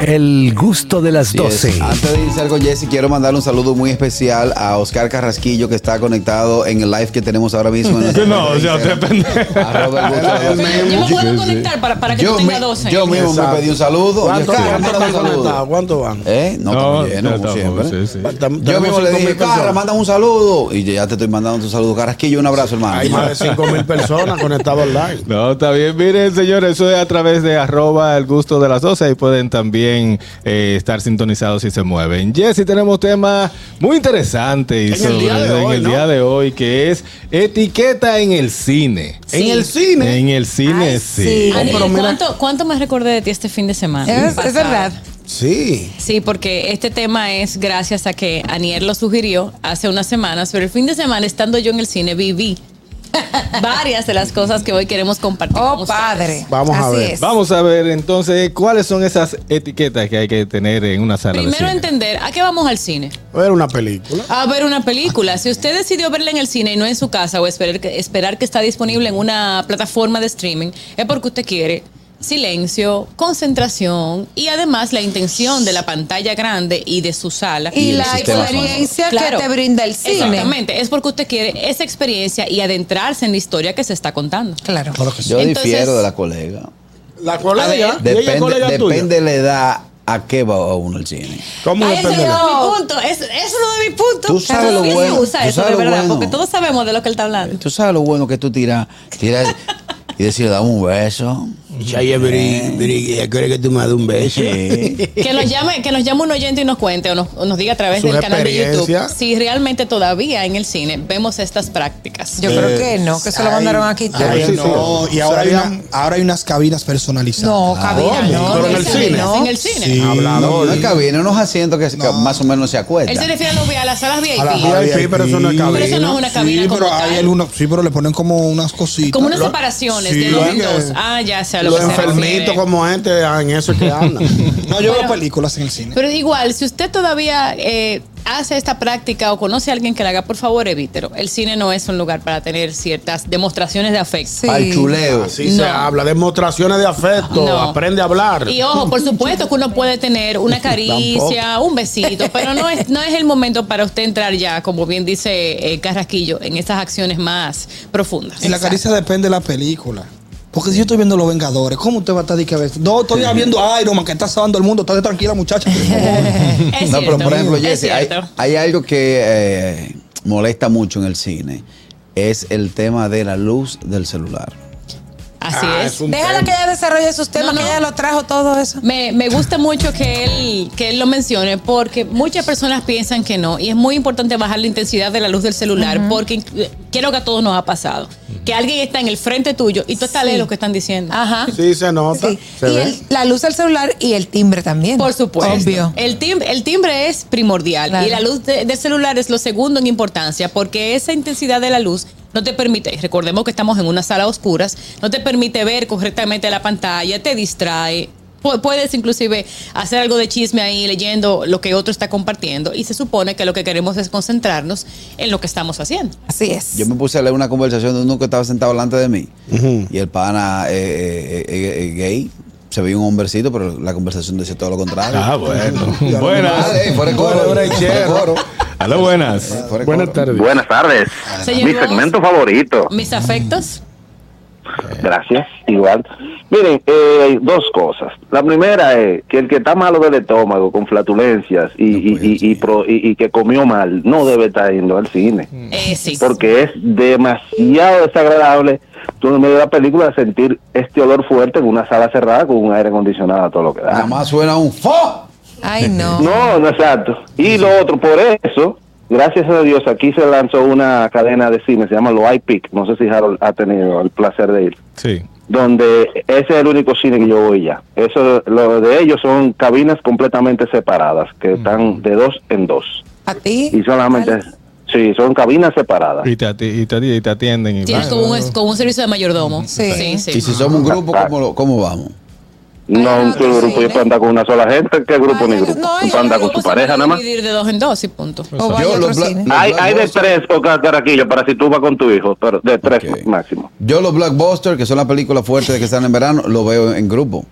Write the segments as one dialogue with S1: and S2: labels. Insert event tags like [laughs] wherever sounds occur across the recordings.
S1: El gusto de las
S2: Así es.
S1: 12.
S2: Antes de irse algo, Jesse, quiero mandarle un saludo muy especial a Oscar Carrasquillo que está conectado en el live que tenemos ahora mismo. En [laughs]
S3: No, o sea,
S2: cuenta
S3: usted
S2: de
S3: es pendejo. [laughs]
S2: Arroba el gusto de las
S4: Yo
S2: 12.
S4: me puedo conectar para, para que
S2: Yo,
S4: tú tengas
S2: mi-
S4: 12.
S2: yo mismo me
S5: Exacto.
S2: pedí un saludo.
S5: ¿Cuántos
S2: Oscar, un
S5: van?
S2: ¿Eh? No,
S3: No,
S2: siempre.
S3: sí, sí.
S5: Tam-
S2: Yo mismo le dije,
S5: personas.
S2: manda un saludo. Y ya te estoy mandando tu saludo. Carrasquillo, un abrazo, hermano.
S5: Hay más de 5 mil personas conectadas online.
S3: No, está bien. Miren, señores, eso es a través de arroba el gusto de las 12. Ahí pueden también eh, estar sintonizados si se mueven. Jessy, tenemos tema muy interesante y
S5: En el día de
S3: en
S5: hoy,
S3: el
S5: ¿no?
S3: día de hoy, que es etiqueta en el cine.
S5: En el cine.
S3: En el cine,
S6: Ay,
S3: sí.
S6: sí.
S4: ¿cuánto, ¿Cuánto me recordé de ti este fin de semana?
S6: Es, es verdad.
S5: Sí.
S4: Sí, porque este tema es gracias a que Aniel lo sugirió hace unas semanas, pero el fin de semana, estando yo en el cine, viví [laughs] varias de las cosas que hoy queremos compartir. con
S6: Oh, padre.
S5: Vamos a ver.
S6: es.
S3: Vamos a ver entonces cuáles son esas etiquetas que hay que tener en una sala de
S4: Primero
S3: cine.
S4: entender, ¿a qué vamos al cine?
S5: Ver una película.
S4: A ver una película. Si usted decidió verla en el cine y no en su casa o esperar que, esperar que está disponible en una plataforma de streaming, es porque usted quiere silencio, concentración y además la intención de la pantalla grande y de su sala.
S6: Y
S2: el
S6: la experiencia
S4: Claro.
S6: que te brinda el cine.
S4: Exactamente, es porque usted quiere esa experiencia y adentrarse en la historia que se está contando.
S6: Claro.
S2: Yo
S4: Entonces-
S2: difiero de la colega.
S5: La colega. ¿Y
S2: Depende,
S5: colega
S2: depende de la edad a qué va uno al cine.
S5: ¿Cómo
S4: Ay,
S5: depende?
S4: no
S5: de-
S4: es mi punto. Es, eso no es mi punto.
S2: Tú sabes
S4: Pero
S2: lo
S4: ¿quién
S2: bueno,
S4: usa
S2: tú
S4: eso
S2: sabes
S4: de
S2: lo
S4: verdad,
S2: bueno.
S4: porque todos sabemos de lo que él está hablando.
S2: Tú sabes lo bueno que tú tiras, tiras y decir, dame un beso.
S5: Quiere que tú me des un beso.
S2: Sí. [laughs]
S4: Que nos llame, que nos llame un oyente y nos cuente o nos, o nos diga a través del canal de YouTube si realmente todavía en el cine vemos estas prácticas.
S6: Yo creo que no, que se lo mandaron a quitar.
S5: Ay, sí,
S7: no,
S5: sí.
S7: y ahora hay, una- ahora hay unas cabinas personalizadas.
S6: No, cabina,
S5: ¿cómo?
S6: no.
S5: Pero en
S6: no
S5: el
S6: se
S5: cine.
S6: ¿no?
S4: En el cine.
S7: Sí.
S2: No,
S5: Hablador.
S2: no es cabina, unos asientos que, que
S7: No.
S2: más o menos se
S4: Él
S2: acuestan.
S4: se refiere a, los- a las salas VIP.
S7: A la-
S5: Ah, VIP, pero eso no es cabina.
S4: Pero eso no es una cabina
S7: Sí,
S4: como
S7: pero
S4: tal.
S7: hay algunos, sí, pero le ponen como unas cositas.
S4: Como unas separaciones
S7: sí,
S4: de dos en dos. Ah, ya sé a lo
S5: Los enfermitos como este, ah, en eso es que andan. [laughs]
S7: No, yo
S4: Bueno.
S7: veo películas en el cine.
S4: Pero igual, si usted todavía eh, hace esta práctica o conoce a alguien que la haga, por favor, evítelo. El cine no es un lugar para tener ciertas demostraciones de afecto.
S6: Sí.
S2: Al chuleo.
S5: Así se habla, demostraciones de afecto,
S4: No.
S5: aprende a hablar.
S4: Y ojo, por [laughs] supuesto que uno puede tener una caricia, un besito, pero no es, no es el momento para usted entrar ya, como bien dice eh, Carrasquillo, en estas acciones más profundas.
S7: Y la caricia depende de la película. Porque si yo estoy viendo Los Vengadores, ¿cómo usted va a estar de que ver? No, estoy viendo a Iron Man que está salvando el mundo. Estate tranquila, muchacha. [laughs]
S2: No, pero por ejemplo,
S4: es
S2: Jesse, hay, hay algo que eh, molesta mucho en el cine. Es el tema de la luz del celular.
S4: Así
S5: Ah,
S4: es.
S5: es
S6: Déjala que ella desarrolle sus temas,
S4: No, no.
S6: que ella lo trajo todo eso.
S4: Me, me gusta mucho que él, que él lo mencione porque muchas personas piensan que no y es muy importante bajar la intensidad de la luz del celular porque eh, quiero que a todos nos ha pasado. Que alguien está en el frente tuyo y tú estás
S6: Sí.
S4: leyendo lo que están diciendo.
S6: Ajá.
S5: Sí, se nota.
S6: Sí.
S5: Se
S6: Y el- la luz del celular y el timbre también.
S4: Por supuesto.
S6: Obvio.
S4: El timbre, el timbre es primordial
S6: Claro.
S4: y la luz de- del celular es lo segundo en importancia porque esa intensidad de la luz no te permite, recordemos que estamos en una sala a oscuras, no te permite ver correctamente la pantalla, te distrae. Pu- Puedes inclusive hacer algo de chisme ahí leyendo lo que otro está compartiendo y se supone que lo que queremos es concentrarnos en lo que estamos haciendo.
S6: Así es.
S2: Yo me puse a leer una conversación de uno que estaba sentado delante de mí. Y el pana eh, eh, eh, eh, gay. Se veía un hombrecito, pero la conversación decía todo lo contrario.
S3: Ah, bueno. [laughs]
S2: Buenas. Fuera de coro.
S3: Aló, buenas.
S5: Buenas tardes.
S8: Buenas tardes.
S4: Señor
S8: Mi
S4: Ross.
S8: segmento favorito.
S4: Mis afectos.
S8: Gracias. Igual. Miren, eh, dos cosas. La primera es que el que está malo del estómago con flatulencias y,
S2: No
S8: y, y- pro- y- y que comió mal no debe estar yendo al cine.
S4: Eh, sí.
S8: Porque es demasiado desagradable tú en medio de la película sentir este olor fuerte en una sala cerrada con un aire acondicionado, todo lo que da.
S2: Nada más suena un fo.
S6: Ay, no. [laughs]
S8: No, no exacto. Y lo otro, por eso, gracias a Dios, aquí se lanzó una cadena de cine, se llama Lo iPic, no sé si Harold ha tenido el placer de ir,
S3: Sí.
S8: donde ese es el único cine que yo voy ya. Eso, lo de ellos son cabinas completamente separadas, que están de dos en dos.
S6: A ti.
S8: Y solamente, sí, son cabinas separadas.
S3: Y te, ati- y te, y te atienden. Y
S4: Tienes como un, como un servicio de mayordomo.
S6: Sí.
S4: sí. sí.
S2: Y si somos un grupo, ¿cómo, lo- cómo vamos?
S8: No, un
S6: otro
S8: grupo, yo puedo andar con una sola gente. ¿Qué grupo ni grupo? puedes andar con su pareja nada más.
S4: dividir de dos en dos y punto.
S6: O vaya
S2: Yo,
S6: a
S2: los
S6: otro
S2: bla-
S6: cine.
S2: los
S8: Hay, hay de tres o cada caraquillo para si tú vas con tu hijo, pero de tres máximo.
S2: Yo los blockbusters, que son las películas fuertes que están en verano, lo veo en grupo.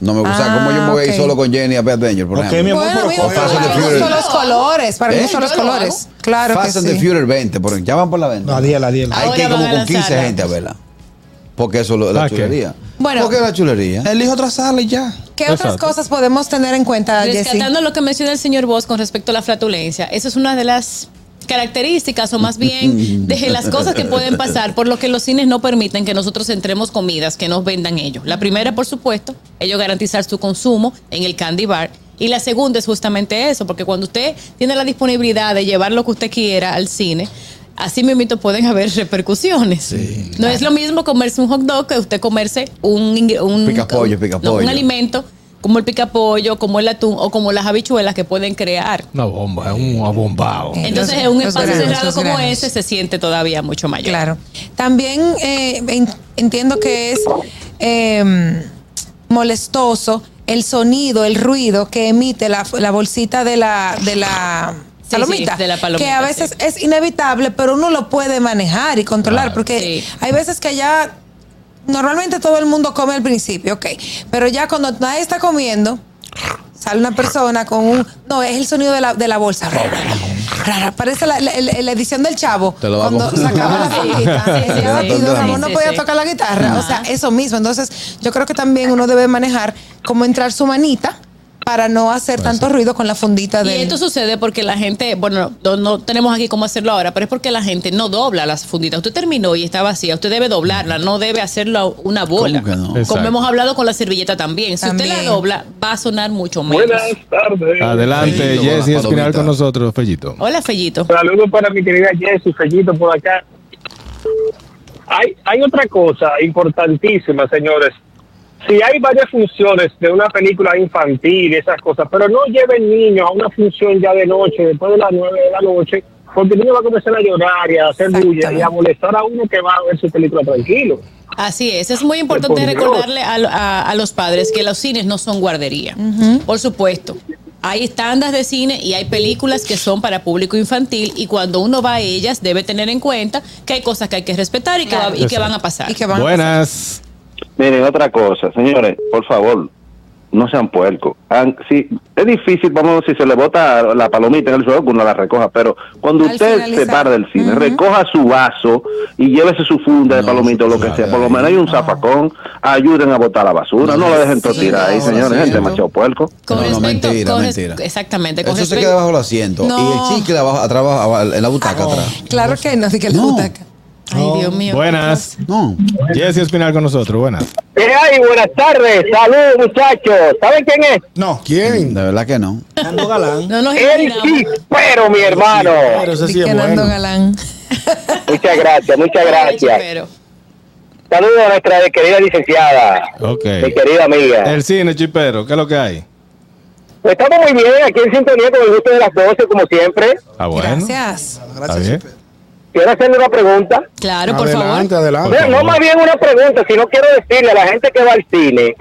S2: No me gusta.
S6: Ah,
S2: como yo me voy a ir solo con Jenny a ver Danger, por
S7: Ok,
S2: ejemplo.
S7: mi amor,
S6: Bueno,
S2: and
S6: para
S2: the
S6: mí son los colores, para mí
S2: ¿Eh?
S6: son los colores. Claro
S2: Fast
S6: que
S2: and the
S6: sí.
S2: Furious 20, por, ya van por la venta.
S7: La 10, la 10.
S2: Hay que ir como con 15
S4: lanzarla.
S2: gente a verla. Porque eso es la
S3: ¿Para
S2: chulería.
S6: Bueno.
S2: ¿Por qué la chulería?
S7: Elige otra sala y ya.
S6: ¿Qué otras cosas podemos tener en cuenta, Jessy?
S4: Rescatando lo que menciona el señor Vos con respecto a la flatulencia, esa es una de las características o más bien de las cosas que pueden pasar por lo que los cines no permiten que nosotros entremos comidas que nos vendan ellos. La primera, por supuesto, ellos garantizar su consumo en el candy bar. Y la segunda es justamente eso, porque cuando usted tiene la disponibilidad de llevar lo que usted quiera al cine, así mismo pueden haber repercusiones. no es lo mismo comerse un hot dog que usted comerse un, un,
S2: Picapollo, picapollo.
S4: no, un alimento como el picapollo, como el atún o como las habichuelas que pueden crear.
S3: Una bomba, es un abombado.
S4: Entonces, en un espacio
S6: granos,
S4: cerrado como
S6: granos.
S4: ese se siente todavía mucho mayor.
S6: Claro. También eh, en- entiendo que es eh, molestoso el sonido, el ruido que emite la, la bolsita de la, de la
S4: Sí,
S6: palomita.
S4: sí, de la palomita,
S6: que a veces
S4: sí.
S6: es inevitable, pero uno lo puede manejar y controlar.
S3: Claro.
S6: porque
S4: Sí.
S6: hay veces que ya normalmente todo el mundo come al principio, ok. Pero ya cuando nadie está comiendo, sale una persona con un. No, es el sonido de la, de la bolsa. Parece la, la- edición del chavo.
S2: Te lo
S6: cuando sacaba la [laughs] fundita.
S4: Sí, sí,
S6: y don Ramón no podía
S4: sí.
S6: tocar la guitarra. O sea, eso mismo. Entonces, yo creo que también uno debe manejar cómo entrar su manita para no hacer tanto ruido con la fundita
S4: Y
S6: del.
S4: esto sucede porque la gente, bueno, no, no tenemos aquí cómo hacerlo ahora, pero es porque la gente no dobla las funditas. Usted terminó y está vacía, usted debe doblarla, no debe hacerlo una bola.
S2: ¿Cómo que no?
S4: Como hemos hablado con la servilleta también. Si usted la dobla, va a sonar mucho menos.
S8: tardes.
S3: Adelante, Jessy Espinal con nosotros, Fellito.
S4: Hola, Fellito.
S9: Saludos para mi querida Jessy, Fellito por acá. Hay, hay otra cosa importantísima, señores. Si hay varias funciones de una película infantil y esas cosas, pero no lleven niños a una función ya de noche, después de las nueve de la noche, porque el niño va a comenzar a llorar y a hacer bulla y a molestar a uno que va a ver su película tranquilo.
S4: Así es, es muy importante
S9: Por Dios.
S4: recordarle a, a- a los padres que los cines no son guardería. Por supuesto, hay estándares de cine y hay películas que son para público infantil y cuando uno va a ellas debe tener en cuenta que hay cosas que hay que respetar y, que, va- y que van a pasar.
S6: y que van a
S3: Buenas.
S8: Miren, otra cosa, señores, por favor, no sean puercos. Sí, es difícil, vamos, si se le bota la palomita en el suelo, que uno la recoja, pero cuando
S6: Al
S8: usted
S6: finalizar.
S8: se para del cine, recoja su vaso y llévese su funda de
S2: No,
S8: palomita o lo que sea. Por lo menos hay un zafacón, ayuden a botar la basura, no, lo dejen todo
S6: Sí,
S8: tirar ahí, señores,
S2: ¿no?
S8: demasiado puerco.
S4: Con
S2: No, no,
S4: respecto-
S2: mentira,
S4: con
S2: mentira.
S4: Exactamente. Con
S2: Eso se
S4: respecto-
S2: queda bajo el asiento.
S6: No.
S2: Y el chicle abajo, atrás, abajo, en la butaca atrás.
S6: Claro que no, sí que la
S2: No.
S6: butaca.
S4: Ay, Dios mío.
S3: Buenas.
S2: No.
S3: Jessy Espinal con nosotros, buenas.
S9: ¿Qué hay? Buenas tardes, saludos muchachos. ¿Saben quién es?
S7: No.
S5: ¿Quién?
S2: De verdad que no.
S5: Nando Galán.
S4: No
S9: El. Chispero, mi hermano.
S5: Pero ese sí
S6: Di
S5: es
S6: que Nando
S5: bueno.
S6: Galán.
S9: Muchas gracias, muchas gracias.
S4: Pero,
S9: Saludos a nuestra querida licenciada,
S3: Ok.
S9: mi querida amiga.
S3: El cine, chipero, ¿qué es lo que hay?
S9: Pues estamos muy bien aquí en sintonía con el gusto de las 12, como siempre.
S3: Ah, bueno.
S6: Gracias.
S3: Bien.
S9: Quiero hacerle una pregunta.
S4: claro, por
S5: adelante,
S4: favor.
S5: adelante.
S9: No, más bien una pregunta, sino quiero decirle a la gente que va al cine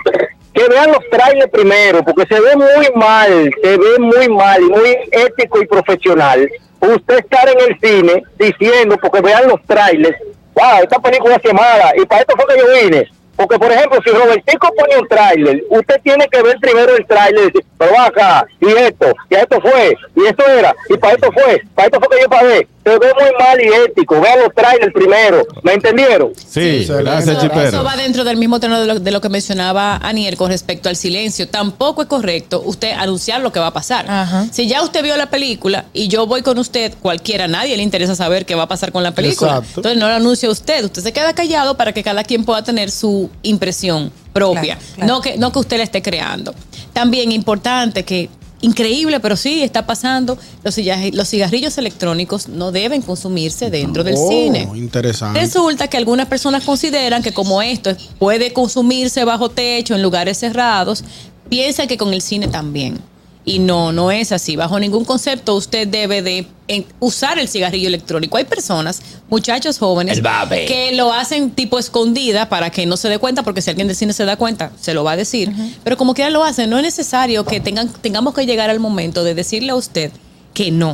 S9: que vean los trailers primero, porque se ve muy mal, se ve muy mal, y muy ético y profesional. Usted estar en el cine diciendo, porque vean los trailers, wow, esta película es mala, y para esto fue que yo vine. Porque, por ejemplo, si Robertico pone un tráiler, usted tiene que ver primero el tráiler y decir, pero va acá, y esto, y esto fue, y esto era, y para esto fue, para esto fue que yo pagué. Se ve muy mal y ético. Vean los trailers primero. ¿Me entendieron?
S3: Sí,
S5: Sí,
S3: gracias,
S4: Eso,
S3: chipero.
S4: eso va dentro del mismo tono de lo, de lo que mencionaba Aniel con respecto al silencio. Tampoco es correcto usted anunciar lo que va a pasar.
S6: Ajá.
S4: Si ya usted vio la película y yo voy con usted, cualquiera, a nadie le interesa saber qué va a pasar con la película.
S5: Exacto.
S4: Entonces no lo anuncia usted. Usted se queda callado para que cada quien pueda tener su impresión propia.
S6: Claro, claro.
S4: No, que, no que usted la esté creando. También importante que increíble, pero sí está pasando. Los, cigarri- los cigarrillos electrónicos no deben consumirse dentro del
S5: Oh,
S4: cine.
S5: interesante.
S4: Resulta que algunas personas consideran que como esto es- puede consumirse bajo techo en lugares cerrados, piensan que con el cine también. Y no, no es así. Bajo ningún concepto usted debe de en usar el cigarrillo electrónico. Hay personas, muchachos jóvenes, que lo hacen tipo escondida para que no se dé cuenta, porque si alguien del cine se da cuenta, se lo va a decir. Pero como quiera lo hacen, no es necesario que tengan, tengamos que llegar al momento de decirle a usted que no.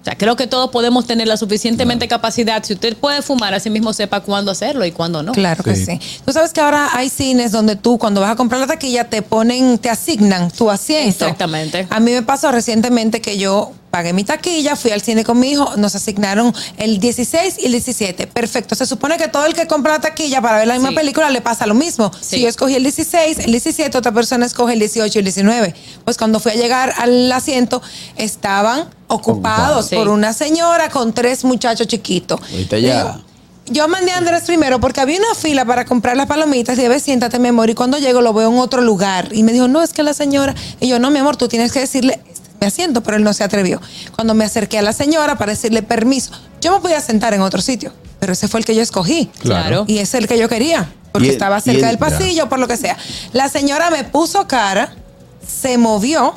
S4: O sea, creo que todos podemos tener la suficientemente capacidad. Si usted puede fumar, así mismo sepa cuándo hacerlo y cuándo no.
S6: Claro que
S3: Sí.
S6: sí. Tú sabes que ahora hay cines donde tú, cuando vas a comprar la taquilla, te ponen, te asignan tu asiento.
S4: Exactamente.
S6: A mí me pasó recientemente que yo pagué mi taquilla, fui al cine con mi hijo, nos asignaron el 16 y el 17. Perfecto. Se supone que todo el que compra la taquilla para ver la misma
S4: Sí.
S6: película le pasa lo mismo.
S4: Sí.
S6: Si yo escogí el 16, el 17, otra persona escoge el 18 y el 19. Pues cuando fui a llegar al asiento, estaban ocupados
S4: Sí.
S6: por una señora con tres muchachos chiquitos.
S2: Ahorita ya.
S6: Yo mandé a Andrés primero porque había una fila para comprar las palomitas y dije, "Ve, siéntate, mi amor. Y cuando llego lo veo en otro lugar. Y me dijo, no, es que la señora. Y yo, no, mi amor, tú tienes que decirle, mi asiento, pero él no se atrevió. Cuando me acerqué a la señora para decirle permiso, yo me podía sentar en otro sitio, pero ese fue el que yo escogí.
S4: Claro.
S6: Y es el que yo quería, porque estaba cerca
S2: el-
S6: del pasillo, por lo que sea. La señora me puso cara, se movió,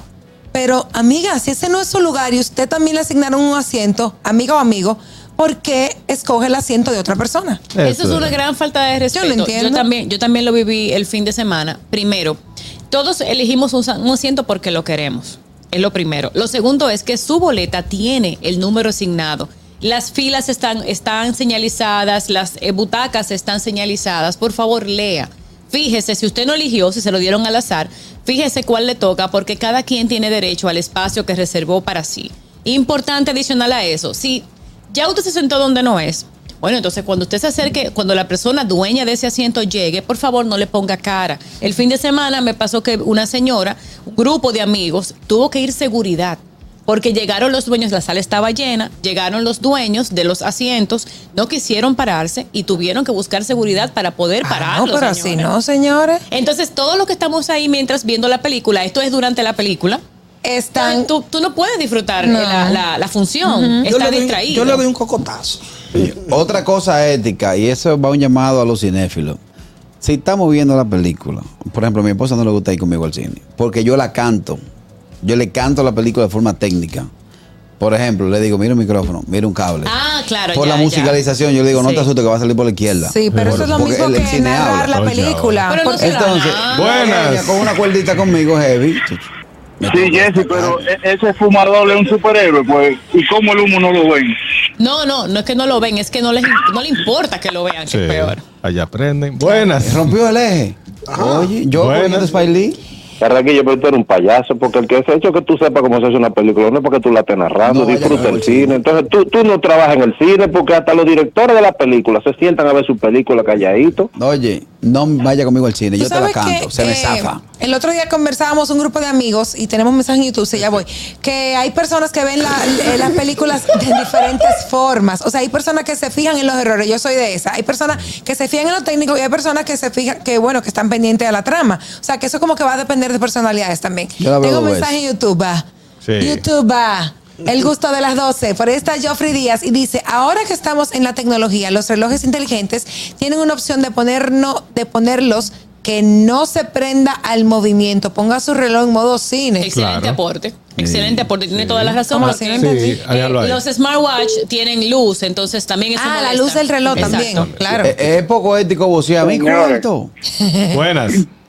S6: pero amiga, si ese no es su lugar y usted también le asignaron un asiento, amiga o amigo, ¿por qué escoge el asiento de otra persona?
S4: Eso es una gran falta de respeto.
S6: Yo lo entiendo.
S4: también, yo también lo viví el fin de semana. Primero, todos elegimos un, un asiento porque lo queremos. Es lo primero. Lo segundo es que su boleta tiene el número asignado. Las filas están, están señalizadas, las eh, butacas están señalizadas. Por favor, lea. Fíjese, si usted no eligió, si se lo dieron al azar, fíjese cuál le toca, porque cada quien tiene derecho al espacio que reservó para sí. Importante adicional a eso, si ya usted se sentó donde no es, bueno, entonces cuando usted se acerque, cuando la persona dueña de ese asiento llegue, por favor no le ponga cara. El fin de semana me pasó que una señora, un grupo de amigos, tuvo que ir seguridad. Porque llegaron los dueños, la sala estaba llena, llegaron los dueños de los asientos, no quisieron pararse y tuvieron que buscar seguridad para poder
S6: Ah,
S4: pararlos.
S6: no, pero así
S4: señores.
S6: no, señores.
S4: Entonces, todo lo que estamos ahí mientras viendo la película, esto es durante la película,
S6: Están.
S4: tú, tú no puedes disfrutar
S6: No.
S4: la, la- la función,
S7: Yo
S4: está
S7: doy,
S4: distraído.
S7: yo le doy un cocotazo.
S2: Otra cosa ética, y eso va un llamado a los cinéfilos. Si estamos viendo la película, por ejemplo, a mi esposa no le gusta ir conmigo al cine, porque yo la canto. Yo le canto la película de forma técnica. Por ejemplo, le digo, mira un micrófono, mira un cable.
S4: Ah, claro.
S2: por
S4: ya,
S2: la
S4: ya.
S2: musicalización, yo le digo, no
S4: Sí.
S2: te asustes que va a salir por la izquierda.
S6: Sí, pero eso es lo
S2: Porque
S6: mismo
S2: el-
S6: que narrar
S2: habla.
S6: la
S3: Oye,
S6: película.
S4: Pero no
S2: Entonces.
S3: Buenas.
S2: con una cuerdita conmigo, heavy. me
S10: Sí, Jesse, pero e- ese fumador es un superhéroe, pues, ¿y cómo el humo no lo ven?
S4: No, no, no es que no lo ven, es que no les no le importa que lo vean,
S3: Sí,
S4: que es peor.
S3: allá aprenden. Buenas.
S2: Rompió el eje. Oye, yo
S3: Buenas.
S2: poniendo Spike Lee.
S8: Carraquillo, pero tú eres un payaso, porque el que se ha hecho que tú sepas cómo se hace una película no es porque tú la estés narrando,
S2: No,
S8: disfruta el cine. Entonces tú, tú no trabajas en el cine, porque hasta los directores de la película se sientan a ver su película calladito.
S2: Oye, no vaya conmigo al cine, yo te la canto,
S6: que,
S2: se me
S6: eh,
S2: zafa.
S6: El otro día conversábamos un grupo de amigos y tenemos mensajes en YouTube, sí, ya voy, que hay personas que ven la- eh, las películas de diferentes formas. O sea, hay personas que se fijan en los errores, yo soy de esa. Hay personas que se fijan en lo técnico y hay personas que se fijan, que bueno, que están pendientes de la trama. O sea, que eso como que va a depender de personalidades también.
S2: La
S6: Tengo un mensaje en YouTube, va.
S3: Sí.
S6: YouTube, va. El gusto de las 12. Por ahí está Joffrey Díaz y dice, ahora que estamos en la tecnología, los relojes inteligentes tienen una opción de, ponernos, de ponerlos que no se prenda al movimiento. Ponga su reloj en modo cine.
S4: Excelente
S3: Claro.
S4: aporte. Excelente aporte. Tiene toda la.
S3: Sí, allá lo hay.
S4: los smartwatch tienen luz, entonces también eso
S6: Ah, la luz del reloj
S4: Exacto.
S6: también. Claro.
S2: Eh, Es, poco ético vocear a mi cuarto.
S3: Buenas. [laughs]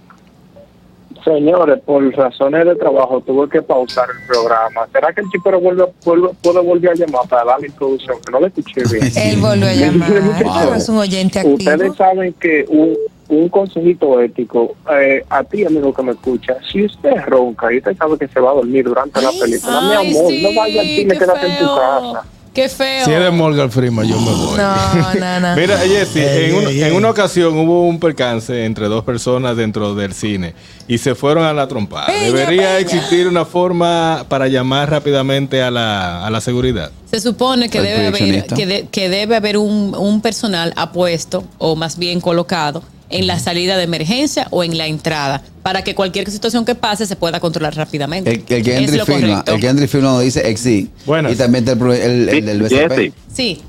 S10: Señores, por razones de trabajo tuve que pausar el programa. ¿Será que el chico vuelve, vuelve, puede volver a llamar para dar la introducción? Que no le escuché bien. [laughs]
S6: Él volvió a llamar.
S10: Wow.
S6: Claro, es un oyente activo.
S10: Ustedes saben que un, un consejito ético, eh, a ti amigo que me escucha, si usted ronca y usted sabe que se va a dormir durante la película,
S4: Ay,
S10: mi amor,
S4: sí,
S10: no vaya al cine,
S4: qué
S10: quédate en tu casa.
S4: Qué feo.
S3: Si es de Morgan Freeman, yo me voy.
S6: No, no, no. [laughs]
S3: Mira, Jesse,
S7: Ey,
S3: en, un- en una ocasión hubo un percance entre dos personas dentro del cine y se fueron a la trompada.
S6: Peña,
S3: Debería
S6: peña.
S3: existir una forma para llamar rápidamente a la, a la seguridad.
S4: Se supone que debe haber, que, de- que debe haber un, un personal apuesto o más bien colocado en la salida de emergencia o en la entrada para que cualquier situación que pase se pueda controlar rápidamente.
S2: El, el que el filma nos dice exi.
S3: Buenas.
S2: Y también el, el, el del
S8: Sí,
S2: BCP.
S8: Jesse.
S4: Sí.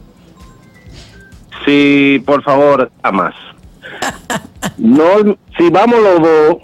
S8: Si, por favor, a más. [laughs] No, si vamos los dos,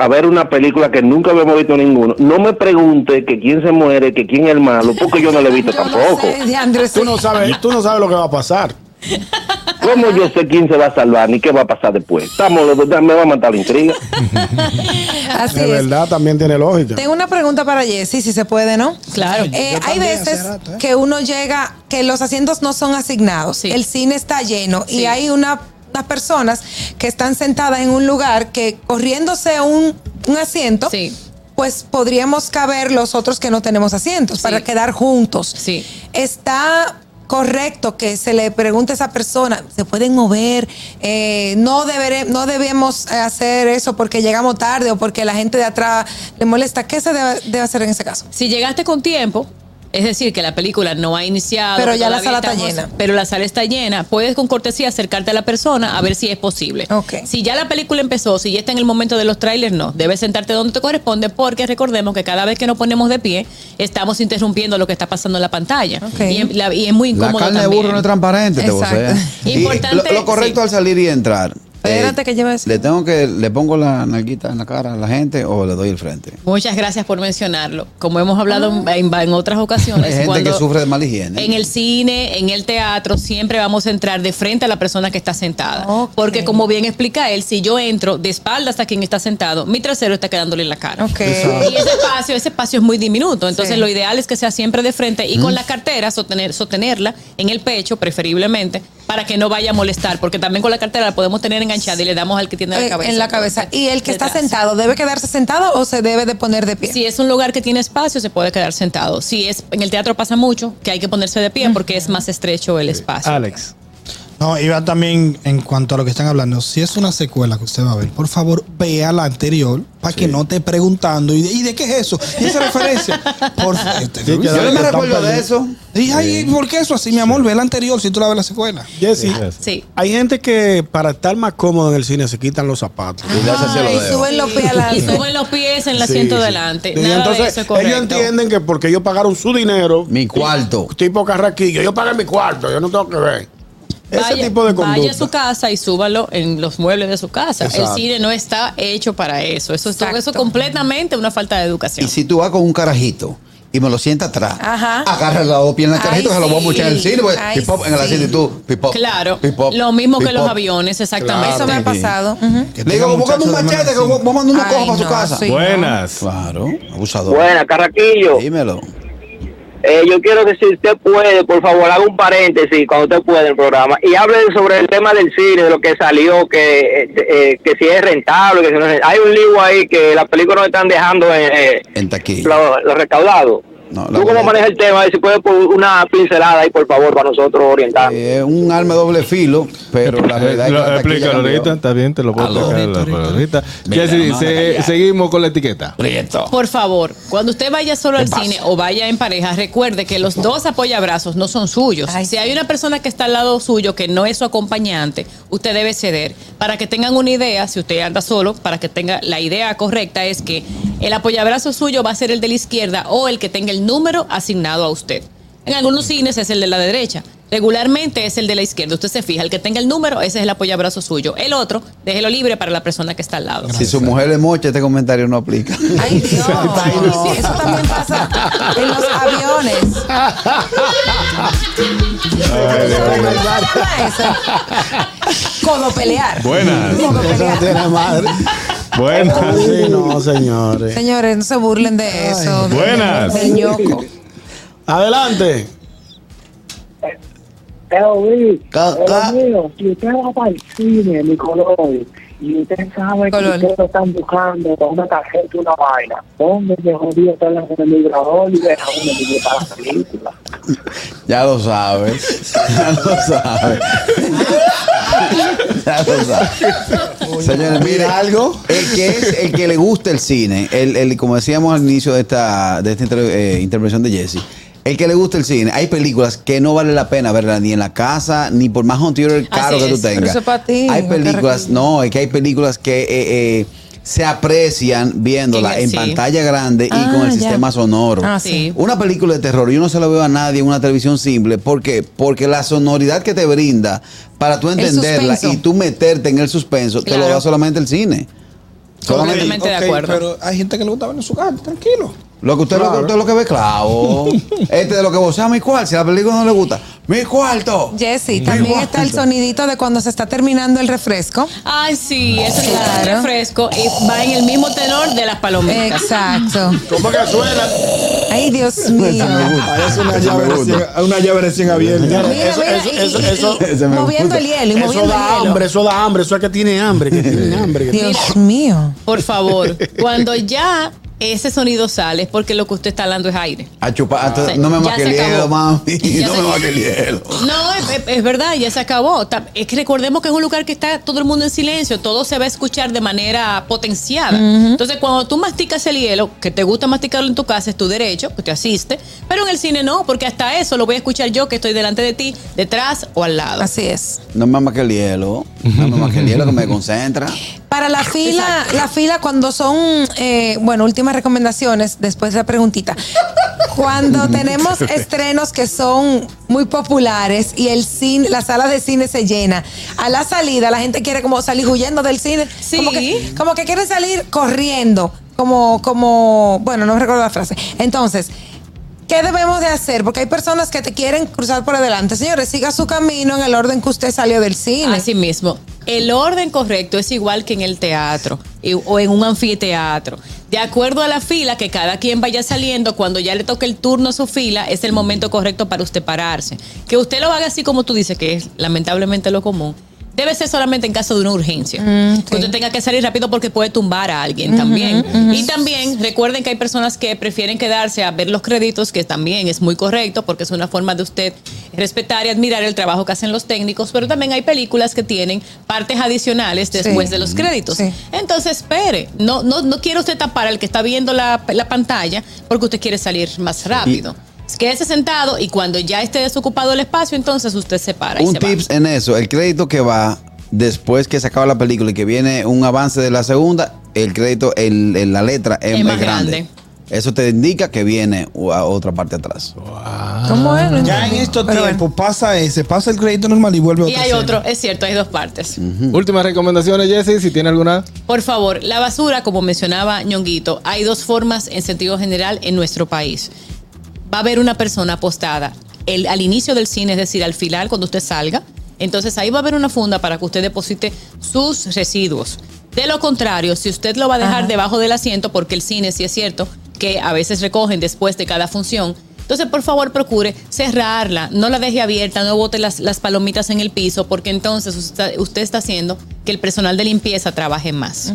S8: a ver una película que nunca habíamos visto ninguno, no me pregunte que quién se muere, que quién es el malo, porque yo no lo he visto [laughs]
S6: Yo no
S8: tampoco.
S6: sé,
S5: Tú
S6: sí.
S5: no sabes, tú no sabes lo que va a pasar. [laughs]
S8: ¿Cómo yo sé quién se va a salvar ni qué va a pasar después? Estamos los dos, me va a matar la intriga. [laughs]
S6: Así
S5: De
S6: es.
S5: verdad, también tiene lógica.
S6: Tengo una pregunta para Jessy, si se puede, ¿no?
S4: Claro.
S6: Eh,
S7: Yo
S6: hay veces
S7: rato, ¿eh?
S6: que uno llega, que los asientos no son asignados,
S4: Sí.
S6: el cine está lleno y hay una, unas personas que están sentadas en un lugar que corriéndose un, un asiento,
S4: Sí.
S6: pues podríamos caber los otros que no tenemos asientos
S4: Sí.
S6: para quedar juntos.
S4: Sí.
S6: Está correcto que se le pregunte a esa persona, ¿se pueden mover? Eh, no, no debemos hacer eso porque llegamos tarde o porque la gente de atrás le molesta. ¿Qué se debe hacer en ese caso?
S4: Si llegaste con tiempo, es decir, que la película no ha iniciado.
S6: Pero ya la sala está llena.
S4: Pero la sala está llena. Puedes con cortesía acercarte a la persona a ver si es posible.
S6: Ok.
S4: Si ya la película empezó, si ya está en el momento de los trailers, no. Debes sentarte donde te corresponde porque recordemos que cada vez que nos ponemos de pie, estamos interrumpiendo lo que está pasando en la pantalla.
S6: Ok.
S4: Y, en- la- y es muy
S2: La
S4: incómodo
S2: carne de burro no es transparente, te. Y
S4: Importante,
S2: lo, lo correcto
S4: sí.
S2: al salir y entrar.
S6: Espérate que lleve eso.
S2: ¿Le tengo que, le pongo la nalguita en la cara a la gente o le doy el frente?
S4: Muchas gracias por mencionarlo. Como hemos hablado en, en otras ocasiones,
S2: Hay gente
S4: cuando-
S2: que sufre de mala higiene.
S4: En el cine, en el teatro, siempre vamos a entrar de frente a la persona que está sentada. Porque como bien explica él, si yo entro de espaldas a quien está sentado, mi trasero está quedándole en la cara.
S6: Ok.
S4: Y ese espacio, ese espacio es muy diminuto. Entonces
S6: Sí.
S4: lo ideal es que sea siempre de frente y con la cartera sostener, sostenerla en el pecho, preferiblemente, para que no vaya a molestar. Porque también con la cartera la podemos tener enganchada y le damos al que tiene la
S6: Eh,
S4: cabeza.
S6: en la cabeza. ¿Y el que está sentado debe quedarse sentado o se debe de poner de pie?
S4: Si es un lugar que tiene espacio, se puede quedar sentado. Si es en el teatro pasa mucho que hay que ponerse de pie porque es más estrecho el espacio.
S3: Alex.
S7: No, iba también en cuanto a lo que están hablando. Si es una secuela que usted va a ver, por favor, vea la anterior para que no esté preguntando. ¿Y de, y de qué es eso? ¿Y esa referencia? Por [laughs] favor.
S5: Sí, que
S2: Yo no me recuerdo de eso.
S7: Y ay, ¿por qué eso así, mi amor? Ve la anterior si tú la ves la secuela.
S5: Jessy,
S4: Sí.
S5: hay gente que para estar más cómodo en el cine se quitan los zapatos.
S2: Y
S6: suben los pies a la
S4: Y suben los pies en el asiento
S5: sí.
S4: delante. Nada
S5: entonces
S4: de eso es correcto.
S5: ellos entienden que porque ellos pagaron su dinero,
S2: Mi cuarto.
S5: tipo carraquillo, yo pagué mi cuarto, yo no tengo que ver. Ese
S4: Vaya,
S5: tipo de conducta.
S4: vaya a su casa y súbalo en los muebles de su casa.
S5: Exacto.
S4: El cine no está hecho para eso. Eso es
S6: Exacto.
S4: eso es completamente una falta de educación.
S2: Y si tú vas con un carajito y me lo sienta atrás,
S6: Ajá.
S2: agarra los dos pies en el
S6: Ay,
S2: carajito, se lo voy a muchar en el cine, pues,
S6: Ay,
S2: en el asiento y tú, pip-pop,
S4: Claro,
S2: pip-pop,
S4: lo mismo que los aviones, exactamente.
S6: Eso me ha pasado. Ujú.
S7: Que
S2: Le digo, búscame un machete que vamos a mandar una coja para su casa.
S6: sí.
S3: Buenas.
S2: Claro, abusador.
S9: Buena, Carraquillo.
S2: Dímelo.
S9: Eh, yo quiero que si usted puede, por favor, haga un paréntesis cuando usted pueda en el programa y hable sobre el tema del cine, de lo que salió, que, eh, eh, que si es rentable, que si no es Hay un libro ahí que las películas no están dejando en, eh,
S2: En taquilla.
S9: lo, lo recaudado.
S2: No,
S9: ¿Tú cómo manejas el tema? Si puede por una pincelada ahí, por favor, para nosotros orientar.
S2: Eh, Es un arma de doble filo, pero la verdad es que
S3: explícalo ahorita, está bien, te lo puedo explicar
S2: Ahorita,
S3: se- seguimos con la etiqueta.
S2: Prieto.
S4: Por favor, cuando usted vaya solo al
S2: pasa?
S4: cine o vaya en pareja, recuerde que los dos apoyabrazos no son suyos.
S6: Ay,
S4: si hay una persona que está al lado suyo que no es su acompañante, usted debe ceder. Para que tengan una idea, si usted anda solo, para que tenga la idea correcta es que el apoyabrazo suyo va a ser el de la izquierda o el que tenga el número asignado a usted. En algunos cines es el de la derecha. Regularmente es el de la izquierda. Usted se fija, el que tenga el número, ese es el apoyabrazo suyo. El otro, déjelo libre para la persona que está al lado.
S2: Si su mujer le mocha, este comentario no aplica.
S6: Ay, Dios. [laughs] Eso también pasa en los aviones. Eso. Codo pelear.
S3: Buenas.
S6: Codo
S5: Eso no
S6: pelear.
S5: tiene madre.
S3: Buenas.
S5: Así no, señores.
S6: Señores, no se burlen de eso.
S3: Buenas.
S6: Del ñoco.
S5: Adelante.
S10: Pero, Luis, mío, si usted va para el cine, mi color, y usted sabe
S6: Color.
S10: que ustedes lo están buscando con una tarjeta y una vaina, ¿dónde se jodió el migrador y deja uno que para la película?
S2: Ya lo sabes. Ya lo sabes. ya lo sabes. Señores, mira algo. El que es, el que le gusta el cine, el, el- como decíamos al inicio de esta, de esta inter- eh, intervención de Jesse, el que le gusta el cine, hay películas que no vale la pena verlas ni en la casa, ni por más home theater caro
S4: Así
S2: que tú
S4: es.
S2: tengas.
S6: Pero eso es pa' ti,
S2: hay películas, no, es que hay películas que eh, eh, se aprecian viéndola
S4: En el-
S2: en
S4: sí.
S2: pantalla grande y
S6: Ah,
S2: con el
S6: ya.
S2: sistema sonoro.
S6: Ah,
S4: Sí.
S2: Una película de terror, yo no se la veo a nadie en una televisión simple. ¿Por qué? Porque la sonoridad que te brinda para tú entenderla y tú meterte en el suspenso, te lo da solamente el cine. Solamente-
S4: Completamente de
S7: Ok,
S4: acuerdo.
S7: Pero hay gente que le gusta ver en su casa, tranquilo.
S2: Lo que usted, lo, que- usted lo que ve clavo. [laughs] este de lo que vocea mi cuarto. Si a la película no le gusta, mi cuarto.
S6: Jessy, también está el sonidito de cuando se está terminando el refresco.
S4: Ay, sí, eso es
S6: Claro.
S4: refresco y va en el mismo tenor de las palomitas.
S6: Exacto.
S5: ¿Cómo que suena?
S6: Ay, Dios [laughs] mío.
S7: Parece una
S2: Ese
S7: llave, recién, una llave recién abierta.
S6: Mira,
S5: Eso-
S6: mira,
S5: eso-
S6: y-
S5: eso-
S6: y-
S5: eso-
S6: y-
S2: Ese me
S6: moviendo el hielo y
S5: Eso
S6: moviendo
S5: da
S6: el hielo.
S5: hambre, eso da hambre, eso es que tiene hambre, que tiene hambre. que-
S6: Dios mío.
S4: Por favor, cuando ya ese sonido sale es porque lo que usted está hablando es aire.
S2: A chupar. a to-
S4: Sí,
S2: no me maque el hielo, mami. [laughs] No me maque el hielo.
S4: No, es, verdad, ya se acabó. Es que recordemos que es un lugar que está todo el mundo en silencio, todo se va a escuchar de manera potenciada. Entonces, cuando tú masticas el hielo, que te gusta masticarlo en tu casa, es tu derecho, que te asiste, pero en el cine no, porque hasta eso lo voy a escuchar yo que estoy delante de ti, detrás o al lado.
S6: Así es.
S2: No me maque el hielo. No me maque el hielo que me concentra.
S6: Para la fila, la fila cuando son, eh, bueno, últimas recomendaciones, después de la preguntita. Cuando [laughs] tenemos estrenos que son muy populares y el cine, la sala de cine se llena, a la salida la gente quiere como salir huyendo del cine,
S4: Sí.
S6: como que, como que quieren salir corriendo, como, como, bueno, no recuerdo la frase. Entonces, ¿Qué debemos de hacer? Porque hay personas que te quieren cruzar por adelante. Señores, siga su camino en el orden que usted salió del cine.
S4: Así mismo. El orden correcto es igual que en el teatro o en un anfiteatro. De acuerdo a la fila que cada quien vaya saliendo, cuando ya le toque el turno a su fila, es el momento correcto para usted pararse. Que usted lo haga así como tú dices, que es lamentablemente lo común. Debe ser solamente en caso de una urgencia.
S6: Mm,
S4: Que usted tenga que salir rápido porque puede tumbar a alguien también. Y también recuerden que hay personas que prefieren quedarse a ver los créditos, que también es muy correcto porque es una forma de usted respetar y admirar el trabajo que hacen los técnicos, pero también hay películas que tienen partes adicionales después
S6: Sí.
S4: de los créditos.
S6: Sí.
S4: Entonces, espere, no, no, no quiere usted tapar al que está viendo la, la pantalla porque usted quiere salir más rápido. Quédese sentado y cuando ya esté desocupado el espacio, entonces usted se para y
S2: Un
S4: va.
S2: tips en eso, el crédito que va después que se acaba la película y que viene un avance de la segunda, el crédito en, en la letra es,
S4: Es
S2: más grande.
S4: grande.
S2: Eso te indica que viene a otra parte atrás.
S6: ¿Cómo es? No
S7: Ya en estos tiempos pasa ese, pasa el crédito normal y vuelve
S4: Y
S7: otra
S4: hay
S7: escena.
S4: otro, es cierto, hay dos partes.
S3: Últimas recomendaciones, Jesse, si tiene alguna.
S4: Por favor, la basura, como mencionaba Ñonguito, hay dos formas en sentido general en nuestro país. Va a haber una persona apostada el, al inicio del cine, es decir, al final, cuando usted salga. Entonces ahí va a haber una funda para que usted deposite sus residuos. De lo contrario, si usted lo va a dejar
S6: Ajá.
S4: debajo del asiento, porque el cine sí es cierto que a veces recogen después de cada función, entonces por favor procure cerrarla, no la deje abierta, no bote las, las palomitas en el piso, porque entonces usted, usted está haciendo que el personal de limpieza trabaje más.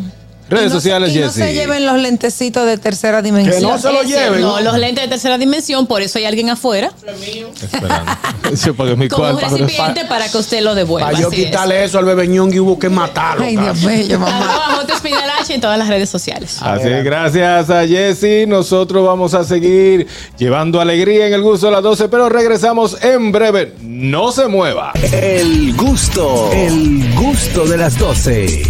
S3: Redes
S6: no se-
S3: sociales,
S6: y no se lleven los lentecitos de tercera dimensión.
S5: Que no se lo
S4: Es cierto,
S5: lleven.
S4: No, los lentes de tercera dimensión, por eso hay alguien afuera
S3: Esperando. [laughs] Es mi
S4: como un recipiente para que usted lo devuelva.
S5: Para yo
S4: es.
S5: quitarle eso al bebé ñongi hubo que matarlo.
S6: Ay, Dios mío, mamá. [laughs]
S4: H en todas las redes sociales.
S3: Así es, gracias a Jesse. Nosotros vamos a seguir llevando alegría en el gusto de las 12, pero regresamos en breve. No se mueva.
S1: El gusto, el gusto de las 12.